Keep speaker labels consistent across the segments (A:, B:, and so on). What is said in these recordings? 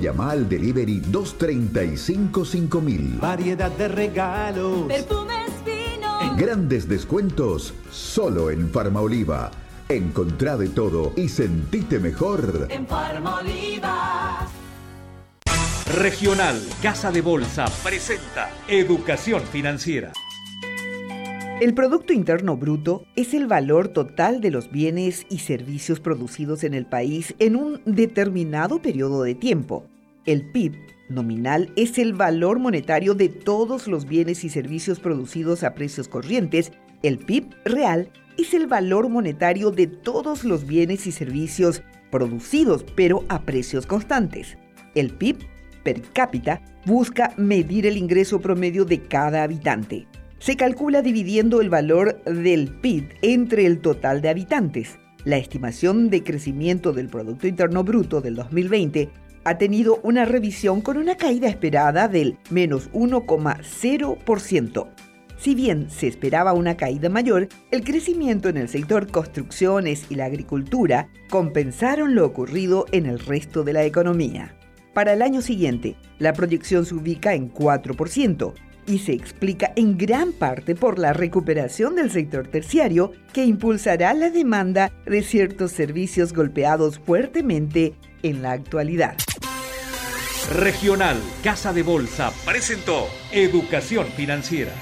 A: Llama al delivery 235-5000.
B: Variedad de regalos.
C: Perfumes finos.
A: Grandes descuentos solo en Farma Oliva. Encontrá de todo y sentite mejor.
C: En Oliva.
D: Regional Casa de Bolsa presenta Educación Financiera.
E: El Producto Interno Bruto es el valor total de los bienes y servicios producidos en el país en un determinado periodo de tiempo. El PIB nominal es el valor monetario de todos los bienes y servicios producidos a precios corrientes. El PIB real es el valor monetario de todos los bienes y servicios producidos, pero a precios constantes. El PIB per cápita busca medir el ingreso promedio de cada habitante se calcula dividiendo el valor del PIB entre el total de habitantes. La estimación de crecimiento del Producto Interno Bruto del 2020 ha tenido una revisión con una caída esperada del menos 1,0%. Si bien se esperaba una caída mayor, el crecimiento en el sector construcciones y la agricultura compensaron lo ocurrido en el resto de la economía. Para el año siguiente, la proyección se ubica en 4%, y se explica en gran parte por la recuperación del sector terciario que impulsará la demanda de ciertos servicios golpeados fuertemente en la actualidad.
D: Regional Casa de Bolsa presentó Educación Financiera.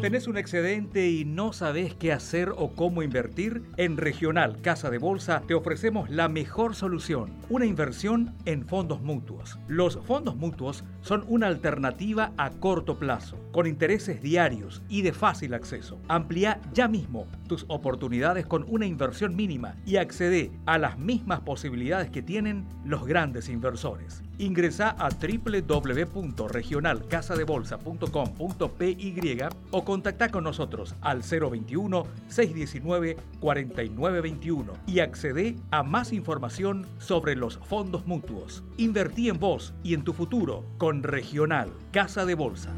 D: ¿Tenés un excedente y no sabes qué hacer o cómo invertir? En Regional Casa de Bolsa te ofrecemos la mejor solución, una inversión en fondos mutuos. Los fondos mutuos son una alternativa a corto plazo, con intereses diarios y de fácil acceso. Amplía ya mismo tus oportunidades con una inversión mínima y accede a las mismas posibilidades que tienen los grandes inversores. Ingresa a www.regionalcasadebolsa.com.py o contacta con nosotros al 021-619-4921 y accede a más información sobre los fondos mutuos. Invertí en vos y en tu futuro con Regional Casa de Bolsa.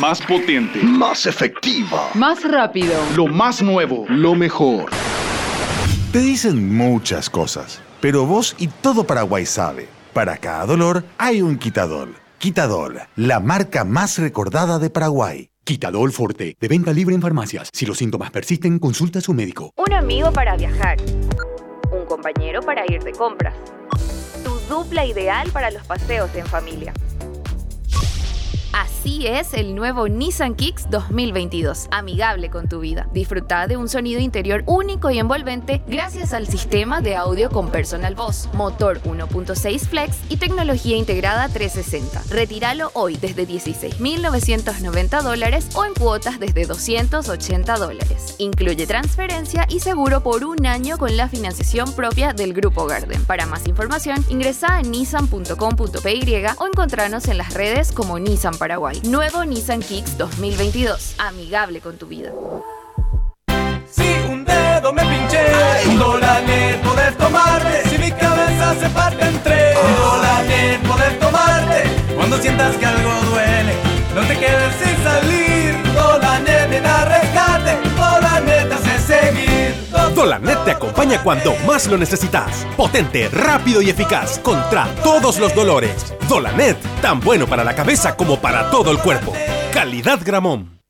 F: Más potente.
G: Más efectiva.
H: Más rápido.
G: Lo más nuevo. Lo mejor.
I: Te dicen muchas cosas pero vos y todo Paraguay sabe, para cada dolor hay un Quitadol. Quitadol, la marca más recordada de Paraguay.
J: Quitadol Forte, de venta libre en farmacias. Si los síntomas persisten, consulta a su médico.
K: Un amigo para viajar. Un compañero para ir de compras. Tu dupla ideal para los paseos en familia. Así es el nuevo Nissan Kicks 2022, amigable con tu vida. Disfruta de un sonido interior único y envolvente gracias al sistema de audio con personal voz, motor 1.6 flex y tecnología integrada 360. Retíralo hoy desde 16.990 dólares o en cuotas desde 280 dólares. Incluye transferencia y seguro por un año con la financiación propia del Grupo Garden. Para más información, ingresa a nissan.com.py o encontrarnos en las redes como Nissan Paraguay. Nuevo Nissan Kicks 2022. Amigable con tu vida.
B: Si un dedo me pinché, un dólar poder tomarte. Si mi cabeza se parte en tres, un dólar poder tomarte. Cuando sientas que algo duele, no te quedes sin salir. Seguir.
L: Dolanet te acompaña cuando más lo necesitas. Potente, rápido y eficaz contra todos los dolores. Dolanet, tan bueno para la cabeza como para todo el cuerpo. Calidad Gramón.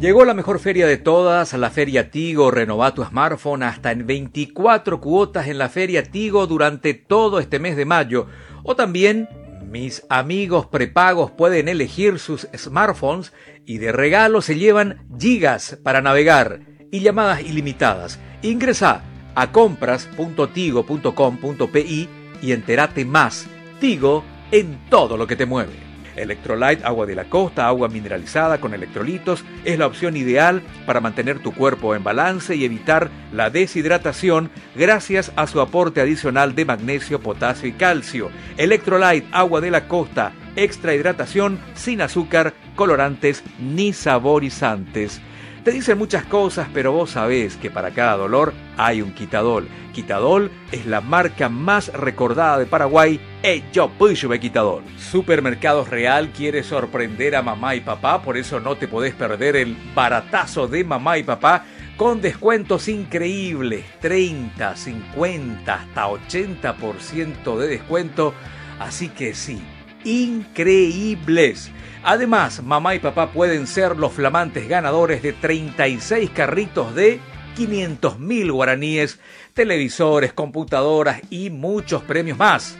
D: Llegó la mejor feria de todas, la Feria Tigo. Renova tu smartphone hasta en 24 cuotas en la Feria Tigo durante todo este mes de mayo. O también mis amigos prepagos pueden elegir sus smartphones y de regalo se llevan gigas para navegar y llamadas ilimitadas. Ingresa a compras.tigo.com.pi y entérate más. Tigo en todo lo que te mueve. Electrolyte, agua de la costa, agua mineralizada con electrolitos, es la opción ideal para mantener tu cuerpo en balance y evitar la deshidratación gracias a su aporte adicional de magnesio, potasio y calcio. Electrolyte, agua de la costa, extra hidratación, sin azúcar, colorantes ni saborizantes. Te dicen muchas cosas, pero vos sabés que para cada dolor hay un Quitadol. Quitadol es la marca más recordada de Paraguay. ¡Ey, yo de Quitadol! Supermercados Real quiere sorprender a mamá y papá, por eso no te podés perder el baratazo de mamá y papá con descuentos increíbles, 30, 50, hasta 80% de descuento. Así que sí, increíbles. Además, mamá y papá pueden ser los flamantes ganadores de 36 carritos de 500 mil guaraníes, televisores, computadoras y muchos premios más.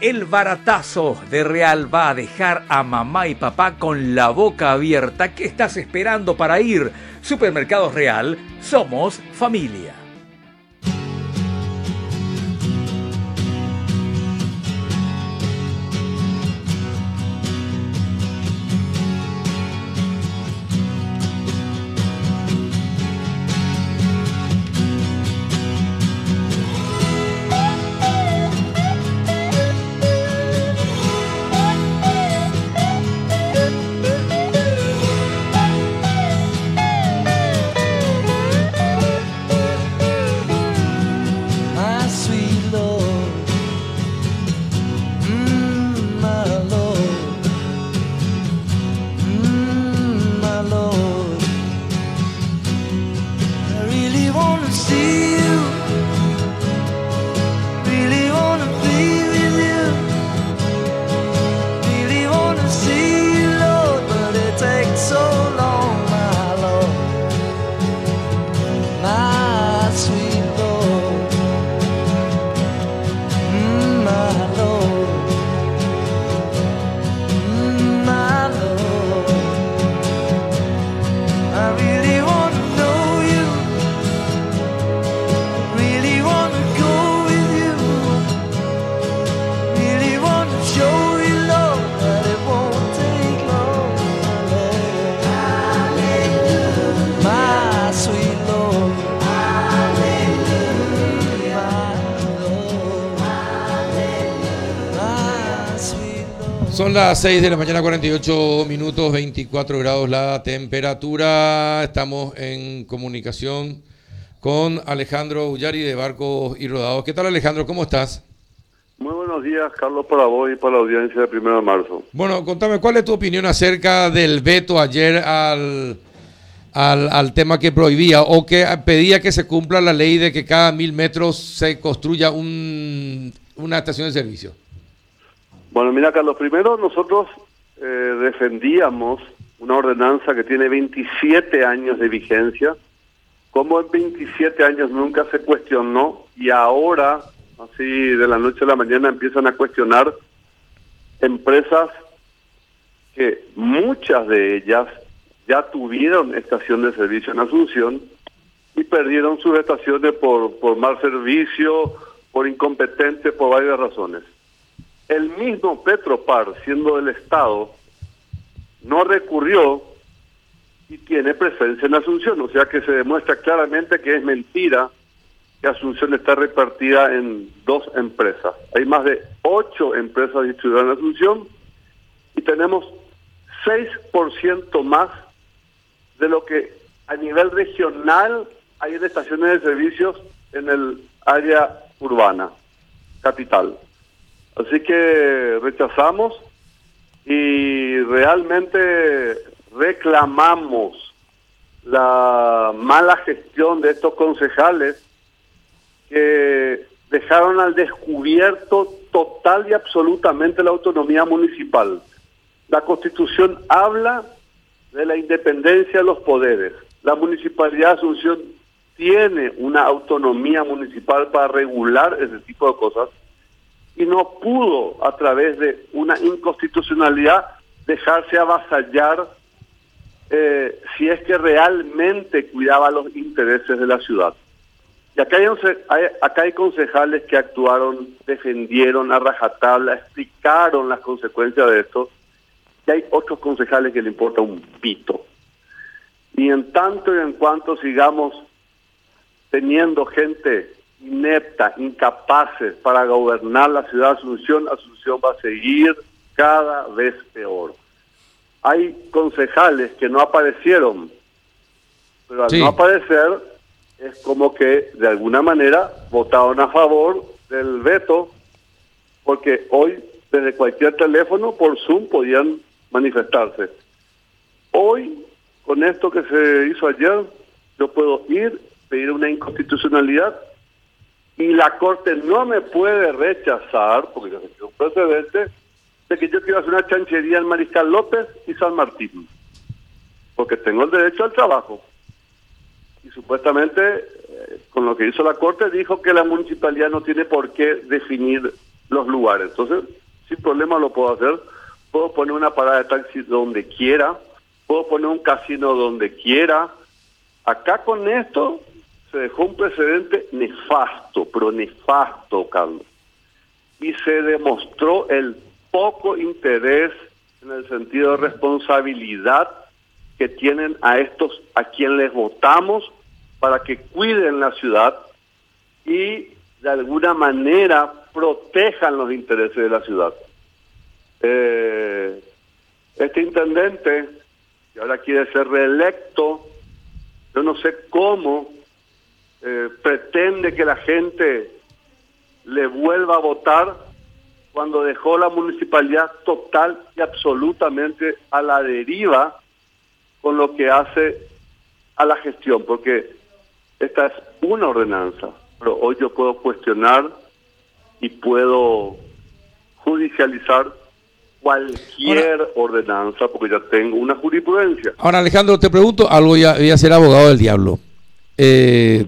D: El baratazo de Real va a dejar a mamá y papá con la boca abierta. ¿Qué estás esperando para ir? Supermercados Real, somos familia.
F: Son las 6 de la mañana, 48 minutos, 24 grados la temperatura. Estamos en comunicación con Alejandro Ullari de Barcos y Rodados. ¿Qué tal Alejandro? ¿Cómo estás?
H: Muy buenos días, Carlos, para vos y para la audiencia de Primero de Marzo.
F: Bueno, contame, ¿cuál es tu opinión acerca del veto ayer al, al, al tema que prohibía o que pedía que se cumpla la ley de que cada mil metros se construya un, una estación de servicio?
H: Bueno, mira, Carlos, primero nosotros eh, defendíamos una ordenanza que tiene 27 años de vigencia, como en 27 años nunca se cuestionó y ahora, así de la noche a la mañana, empiezan a cuestionar empresas que muchas de ellas ya tuvieron estación de servicio en Asunción y perdieron sus estaciones por, por mal servicio, por incompetente, por varias razones. El mismo Petropar, siendo del Estado, no recurrió y tiene presencia en Asunción, o sea que se demuestra claramente que es mentira que Asunción está repartida en dos empresas. Hay más de ocho empresas distribuidas en Asunción y tenemos 6% más de lo que a nivel regional hay en estaciones de servicios en el área urbana, capital. Así que rechazamos y realmente reclamamos la mala gestión de estos concejales que dejaron al descubierto total y absolutamente la autonomía municipal. La Constitución habla de la independencia de los poderes. La Municipalidad de Asunción tiene una autonomía municipal para regular ese tipo de cosas y no pudo a través de una inconstitucionalidad dejarse avasallar eh, si es que realmente cuidaba los intereses de la ciudad. Y acá hay, hay- acá hay concejales que actuaron, defendieron a rajatabla, explicaron las consecuencias de esto, y hay otros concejales que le importa un pito. Y en tanto y en cuanto sigamos teniendo gente inepta, incapaces para gobernar la ciudad de Asunción, Asunción va a seguir cada vez peor. Hay concejales que no aparecieron, pero al
F: Sí.
H: no aparecer es como que de alguna manera votaron a favor del veto, porque hoy desde cualquier teléfono por Zoom podían manifestarse. Hoy, con esto que se hizo ayer, yo puedo ir, pedir una inconstitucionalidad y la Corte no me puede rechazar, porque ya se quedó un precedente, de que yo quiero hacer una chanchería en Mariscal López y San Martín, porque tengo el derecho al trabajo. Y supuestamente, eh, con lo que hizo la Corte, dijo que la municipalidad no tiene por qué definir los lugares. Entonces, sin problema lo puedo hacer. Puedo poner una parada de taxi donde quiera, puedo poner un casino donde quiera. Acá con esto se dejó un precedente nefasto, pero nefasto, Carlos. Y se demostró el poco interés en el sentido de responsabilidad que tienen a estos a quien les votamos para que cuiden la ciudad y de alguna manera protejan los intereses de la ciudad. Eh, este intendente, que ahora quiere ser reelecto, yo no sé cómo eh, pretende que la gente le vuelva a votar cuando dejó la municipalidad total y absolutamente a la deriva con lo que hace a la gestión, porque esta es una ordenanza, pero hoy yo puedo cuestionar y puedo judicializar cualquier ordenanza porque ya tengo una jurisprudencia.
F: Ahora, Alejandro, te pregunto algo, ya voy a ser abogado del diablo. Eh,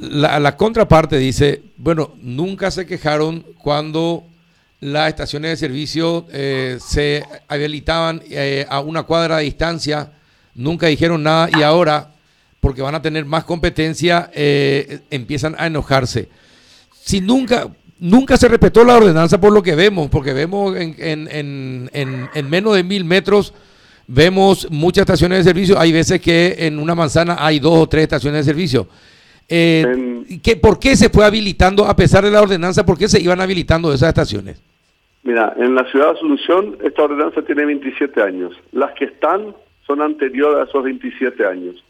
F: la, contraparte dice, bueno, nunca se quejaron cuando las estaciones de servicio eh, se habilitaban eh, a una cuadra de distancia, nunca dijeron nada y ahora, porque van a tener más competencia, eh, empiezan a enojarse. Si nunca, nunca se respetó la ordenanza por lo que vemos, porque vemos en, en, en, en menos de mil metros, vemos muchas estaciones de servicio, hay veces que en una manzana hay dos o tres estaciones de servicio. Eh, ¿qué, ¿Por qué se fue habilitando, a pesar de la ordenanza, por qué se iban habilitando esas estaciones?
H: Mira, en la ciudad de Asunción esta ordenanza tiene 27 años. Las que están son anteriores a esos 27 años.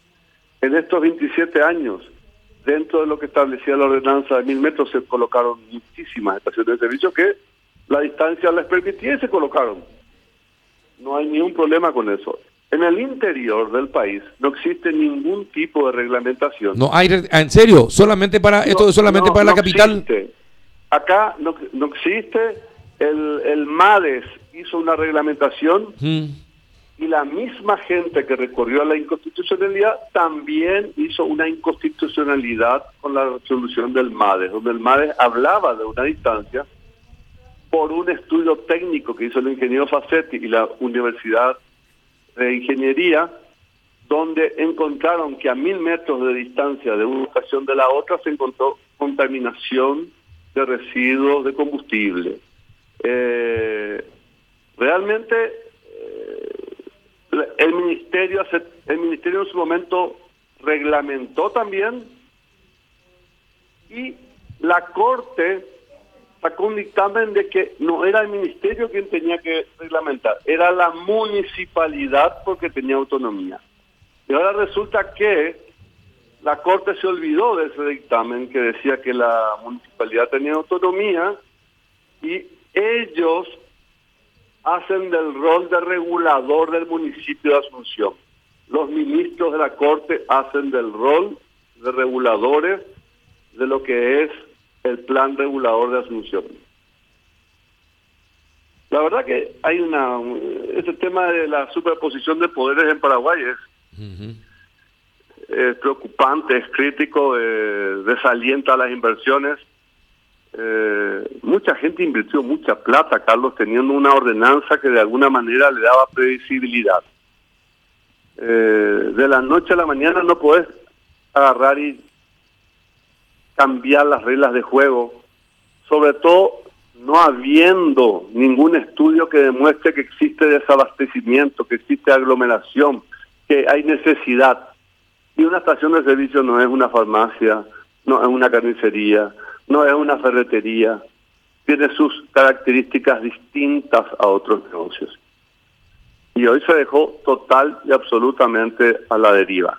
H: En estos 27 años, dentro de lo que establecía la ordenanza de mil metros, se colocaron muchísimas estaciones de servicio que la distancia les permitía y se colocaron. No hay ningún problema con eso. En el interior del país no existe ningún tipo de reglamentación.
F: No hay, en serio, solamente para esto es solamente
H: no,
F: para la capital.
H: existe. Acá no, no existe. El, el MADES hizo una reglamentación
F: Mm.
H: y la misma gente que recorrió a la inconstitucionalidad también hizo una inconstitucionalidad con la resolución del MADES, donde el MADES hablaba de una distancia por un estudio técnico que hizo el ingeniero Facetti y la Universidad de Ingeniería, donde encontraron que a mil metros de distancia de una estación de la otra se encontró contaminación de residuos de combustible. Eh, realmente eh, el ministerio hace- el ministerio en su momento reglamentó también y la corte sacó un dictamen de que no era el ministerio quien tenía que reglamentar, era la municipalidad porque tenía autonomía. Y ahora resulta que la corte se olvidó de ese dictamen que decía que la municipalidad tenía autonomía y ellos hacen del rol de regulador del municipio de Asunción. Los ministros de la Corte hacen del rol de reguladores de lo que es el plan regulador de Asunción. La verdad que hay una... Ese tema de la superposición de poderes en Paraguay es, es preocupante, es crítico, eh, desalienta las inversiones. Eh, mucha gente invirtió mucha plata, Carlos, teniendo una ordenanza que de alguna manera le daba previsibilidad. Eh, de la noche a la mañana no podés agarrar y cambiar las reglas de juego, sobre todo no habiendo ningún estudio que demuestre que existe desabastecimiento, que existe aglomeración, que hay necesidad. Y una estación de servicio no es una farmacia, no es una carnicería, no es una ferretería, tiene sus características distintas a otros negocios. Y hoy se dejó total y absolutamente a la deriva.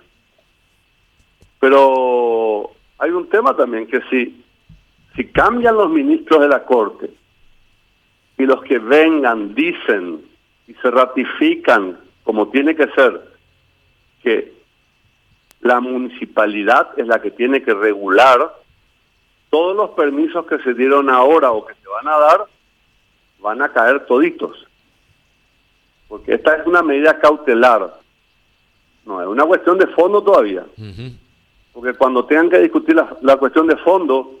H: Pero hay un tema también que si, si cambian los ministros de la Corte y los que vengan dicen y se ratifican como tiene que ser que La municipalidad es la que tiene que regular todos los permisos que se dieron ahora o que se van a dar, van a caer toditos. Porque esta es una medida cautelar. No, es una cuestión de fondo todavía. Porque cuando tengan que discutir la, cuestión de fondo,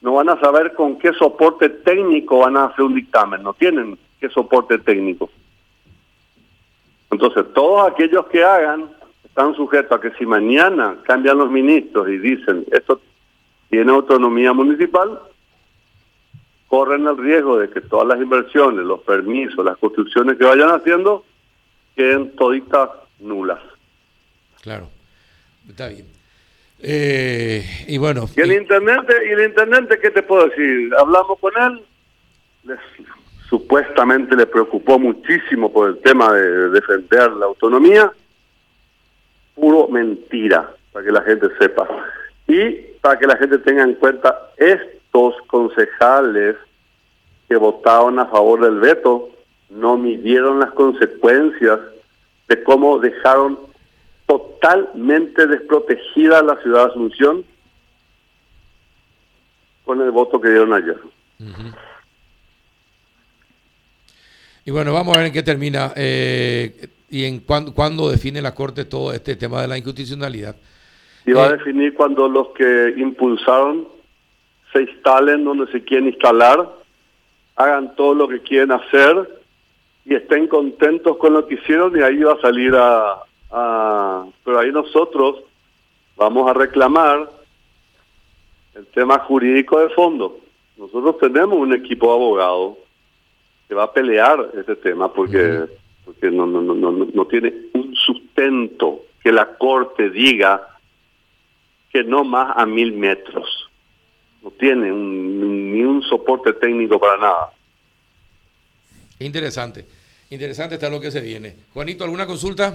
H: no van a saber con qué soporte técnico van a hacer un dictamen. No tienen qué soporte técnico. Entonces, todos aquellos que hagan están sujetos a que si mañana cambian los ministros y dicen esto tiene autonomía municipal, corren el riesgo de que todas las inversiones, los permisos, las construcciones que vayan haciendo queden toditas nulas.
F: Claro, está bien. Eh, y bueno.
H: Y el intendente, y el intendente, ¿qué te puedo decir? Hablamos con él, les, supuestamente le preocupó muchísimo por el tema de defender la autonomía, puro mentira, para que la gente sepa. Y para que la gente tenga en cuenta, estos concejales que votaron a favor del veto no midieron las consecuencias de cómo dejaron totalmente desprotegida la ciudad de Asunción con el voto que dieron ayer.
F: Y bueno, vamos a ver en qué termina eh, y en cuándo, cuándo define la Corte todo este tema de la inconstitucionalidad.
H: Y va a definir cuando los que impulsaron se instalen donde se quieren instalar, hagan todo lo que quieren hacer y estén contentos con lo que hicieron y ahí va a salir a, a... Pero ahí nosotros vamos a reclamar el tema jurídico de fondo. Nosotros tenemos un equipo de abogados que va a pelear este tema porque, porque no, no, no, no, no tiene un sustento que la Corte diga que no más a mil metros. No tiene un- ni un soporte técnico para nada.
F: Interesante. Interesante está lo que se viene. Juanito, ¿alguna consulta?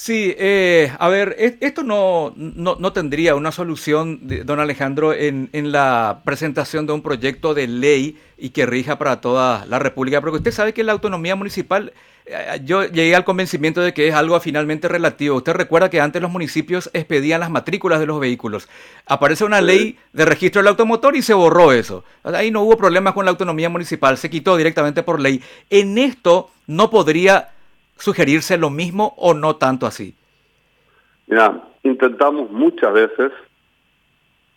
D: Sí, eh, a ver, e- esto no, no, no tendría una solución, don Alejandro, en, en la presentación de un proyecto de ley y que rija para toda la República, porque usted sabe que la autonomía municipal, eh, yo llegué al convencimiento de que es algo finalmente relativo. Usted recuerda que antes los municipios expedían las matrículas de los vehículos. Aparece una ley de registro del automotor y se borró eso. Ahí no hubo problemas con la autonomía municipal, se quitó directamente por ley. En esto no podría sugerirse lo mismo o no tanto así.
H: Mira, intentamos muchas veces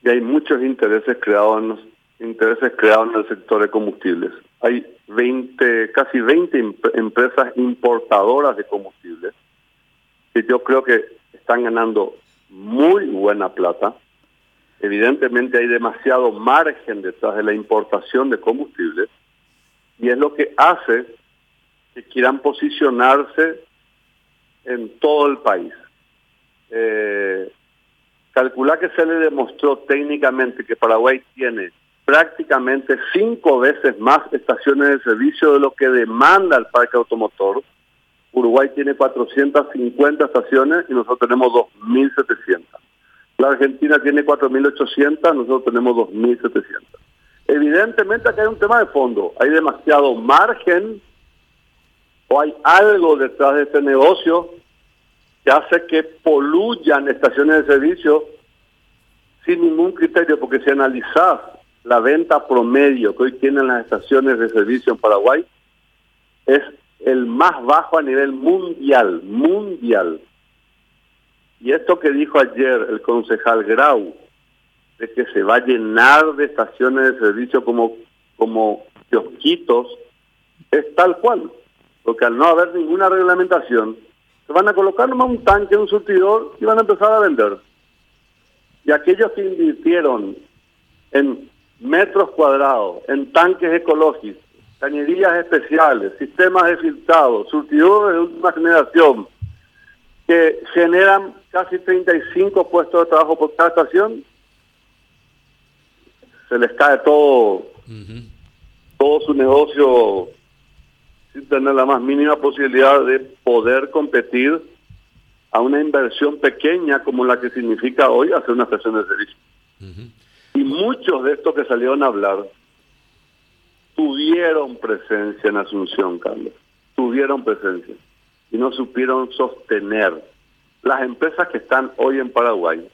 H: y hay muchos intereses creados en los- intereses creados en el sector de combustibles. Hay 20, casi 20 em- empresas importadoras de combustibles que yo creo que están ganando muy buena plata. Evidentemente hay demasiado margen detrás de la importación de combustibles y es lo que hace que quieran posicionarse en todo el país. Eh, calcula que se le demostró técnicamente que Paraguay tiene prácticamente cinco veces más estaciones de servicio de lo que demanda el parque automotor. Uruguay tiene 450 estaciones y nosotros tenemos 2.700. La Argentina tiene 4.800, nosotros tenemos 2.700. Evidentemente acá hay un tema de fondo. Hay demasiado margen o hay algo detrás de este negocio que hace que poluyan estaciones de servicio sin ningún criterio, porque si analizás la venta promedio que hoy tienen las estaciones de servicio en Paraguay, es el más bajo a nivel mundial, mundial. Y esto que dijo ayer el concejal Grau, de que se va a llenar de estaciones de servicio como, como kiosquitos, es tal cual. Porque al no haber ninguna reglamentación, se van a colocar nomás un tanque, un surtidor y van a empezar a vender. Y aquellos que invirtieron en metros cuadrados, en tanques ecológicos, cañerías especiales, sistemas de filtrado, surtidores de última generación, que generan casi 35 puestos de trabajo por cada estación, se les cae todo, todo su negocio sin tener la más mínima posibilidad de poder competir a una inversión pequeña como la que significa hoy hacer una estación de servicio. Y muchos de estos que salieron a hablar tuvieron presencia en Asunción, Carlos. Tuvieron presencia. Y no supieron sostener. las empresas que están hoy en Paraguay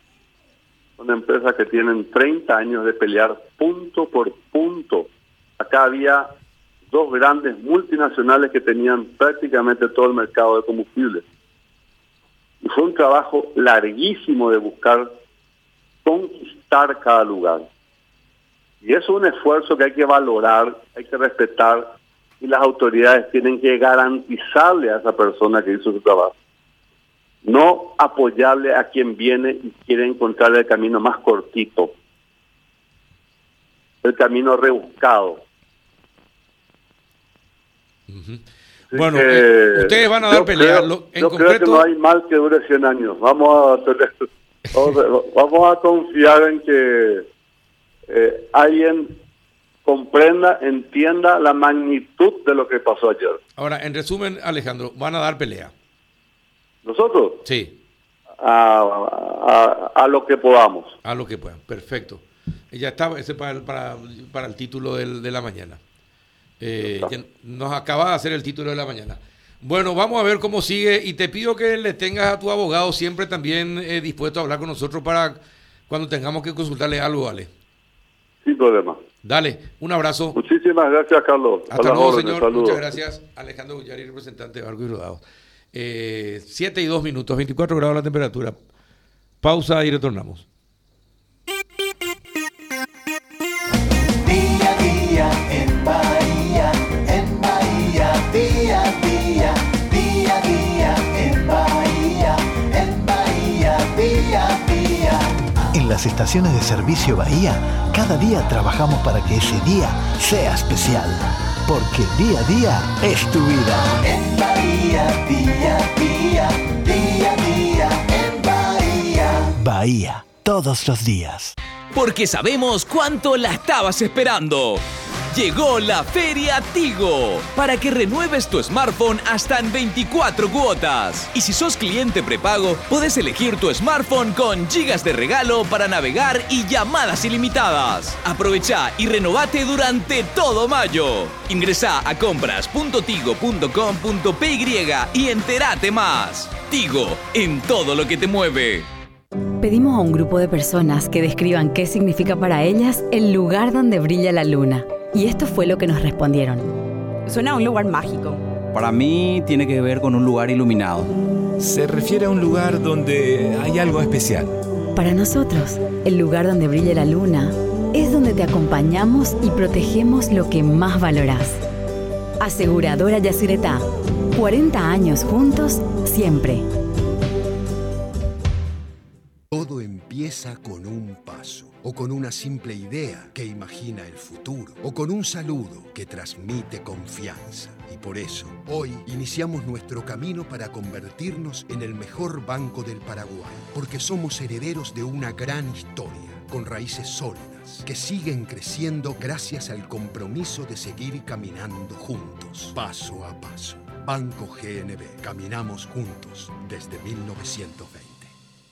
H: son empresas que tienen 30 años de pelear punto por punto. Acá había dos grandes multinacionales que tenían prácticamente todo el mercado de combustibles. Y fue un trabajo larguísimo de buscar conquistar cada lugar. Y eso es un esfuerzo que hay que valorar, hay que respetar y las autoridades tienen que garantizarle a esa persona que hizo su trabajo. No apoyarle a quien viene y quiere encontrar el camino más cortito, el camino rebuscado.
F: Bueno,
H: que
F: eh, ustedes van a dar pelea.
H: creo-
F: Lo- en
H: yo creo
F: concreto,
H: que no hay mal que dure 100 años. Vamos a, vamos a- confiar en que eh, alguien comprenda, entienda la magnitud de lo que pasó ayer.
F: ahora, en resumen, Alejandro, van a dar pelea.
H: Nosotros,
F: Sí,
H: a, a- a lo que podamos.
F: a lo que puedan. Perfecto. Ya estaba ese para el, para, para el título del- de la mañana. Eh, nos acaba de hacer el título de la mañana. Bueno, vamos a ver cómo sigue y te pido que le tengas a tu abogado siempre también eh, dispuesto a hablar con nosotros para cuando tengamos que consultarle algo, vale.
H: Sin problema.
F: Dale, un abrazo.
H: Muchísimas gracias, Carlos.
F: Hasta luego, señor.
H: Saludos.
F: Muchas gracias. Alejandro Gullari, representante de Barco y Rodados. Eh, 7 y 2 minutos, 24 grados la temperatura. Pausa y retornamos.
B: En
M: las estaciones de servicio Bahía, cada día trabajamos para que ese día sea especial. Porque día a día es tu vida.
B: En Bahía, día a día, día a día en Bahía.
M: Bahía, todos los días.
N: Porque sabemos cuánto la estabas esperando. Llegó la Feria Tigo para que renueves tu smartphone hasta en 24 cuotas. Y si sos cliente prepago, podés elegir tu smartphone con gigas de regalo para navegar y llamadas ilimitadas. Aprovecha y renovate durante todo mayo. Ingresá a compras.tigo.com.py y entérate más. Tigo, en todo lo que te mueve.
O: Pedimos a un grupo de personas que describan qué significa para ellas el lugar donde brilla la luna. Y esto fue lo que nos respondieron.
P: Suena a un lugar mágico.
Q: Para mí tiene que ver con un lugar iluminado.
R: Se refiere a un lugar donde hay algo especial.
O: Para nosotros, el lugar donde brilla la luna es donde te acompañamos y protegemos lo que más valorás. Aseguradora Yacyretá. 40 años juntos, siempre.
S: Con una simple idea que imagina el futuro, o con un saludo que transmite confianza. Y por eso, hoy iniciamos nuestro camino para convertirnos en el mejor banco del Paraguay, porque somos herederos de una gran historia, con raíces sólidas, que siguen creciendo gracias al compromiso de seguir caminando juntos, paso a paso. Banco GNB, caminamos juntos desde 1920.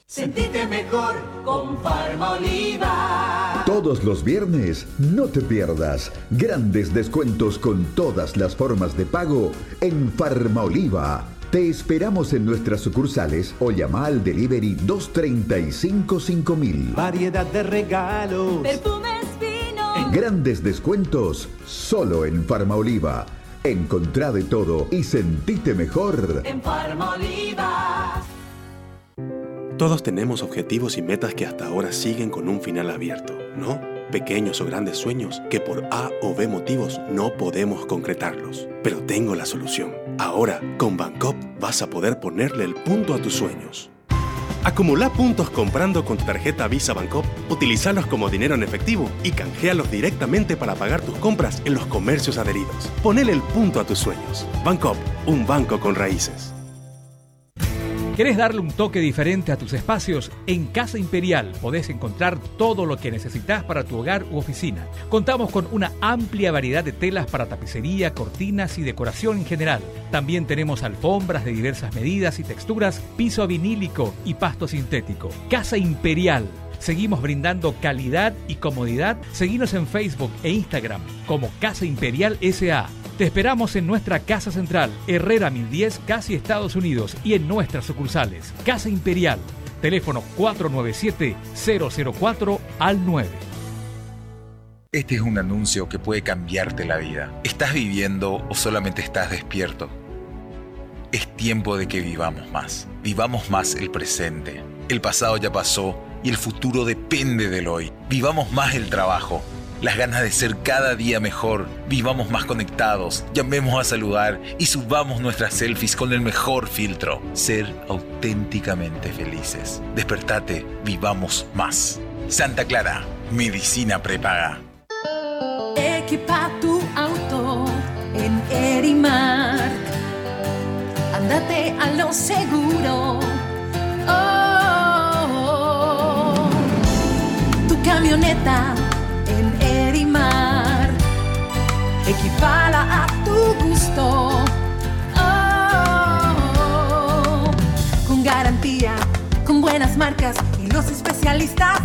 B: Sentite mejor con Farma Oliva.
A: Todos los viernes, no te pierdas grandes descuentos con todas las formas de pago en Farmaoliva. Te esperamos en nuestras sucursales o llama al delivery 235 5000.
B: Variedad de regalos.
C: Perfumes finos.
A: Grandes descuentos solo en Farmaoliva. Encontrá de todo y sentite mejor.
C: En Farma Oliva.
L: Todos tenemos objetivos y metas que hasta ahora siguen con un final abierto, ¿no? Pequeños o grandes sueños que por A o B motivos no podemos concretarlos. Pero tengo la solución. Ahora, con Bancop vas a poder ponerle el punto a tus sueños. Acumula puntos comprando con tu tarjeta Visa Bancop, utilizalos como dinero en efectivo y canjealos directamente para pagar tus compras en los comercios adheridos. Ponele el punto a tus sueños. Bancop, un banco con raíces.
D: ¿Querés darle un toque diferente a tus espacios? En Casa Imperial podés encontrar todo lo que necesitas para tu hogar u oficina. Contamos con una amplia variedad de telas para tapicería, cortinas y decoración en general. También tenemos alfombras de diversas medidas y texturas, piso vinílico y pasto sintético. Casa Imperial. Seguimos brindando calidad y comodidad. Seguinos en Facebook e Instagram como Casa Imperial SA. Te esperamos en nuestra Casa Central, Herrera 1010, casi Estados Unidos, y en nuestras sucursales. Casa Imperial, teléfono 497-004 al 9.
T: Este es un anuncio que puede cambiarte la vida. ¿Estás viviendo o solamente estás despierto? Es tiempo de que vivamos más. Vivamos más el presente. El pasado ya pasó y el futuro depende del hoy. Vivamos más el trabajo, las ganas de ser cada día mejor. Vivamos más conectados, llamemos a saludar y subamos nuestras selfies con el mejor filtro. Ser auténticamente felices. Despertate, vivamos más. Santa Clara, medicina prepaga.
C: Equipa tu auto en Erimar. Andate a lo seguro. Oh, camioneta en Erimar. Equipala a tu gusto. Oh, con garantía, con buenas marcas y los especialistas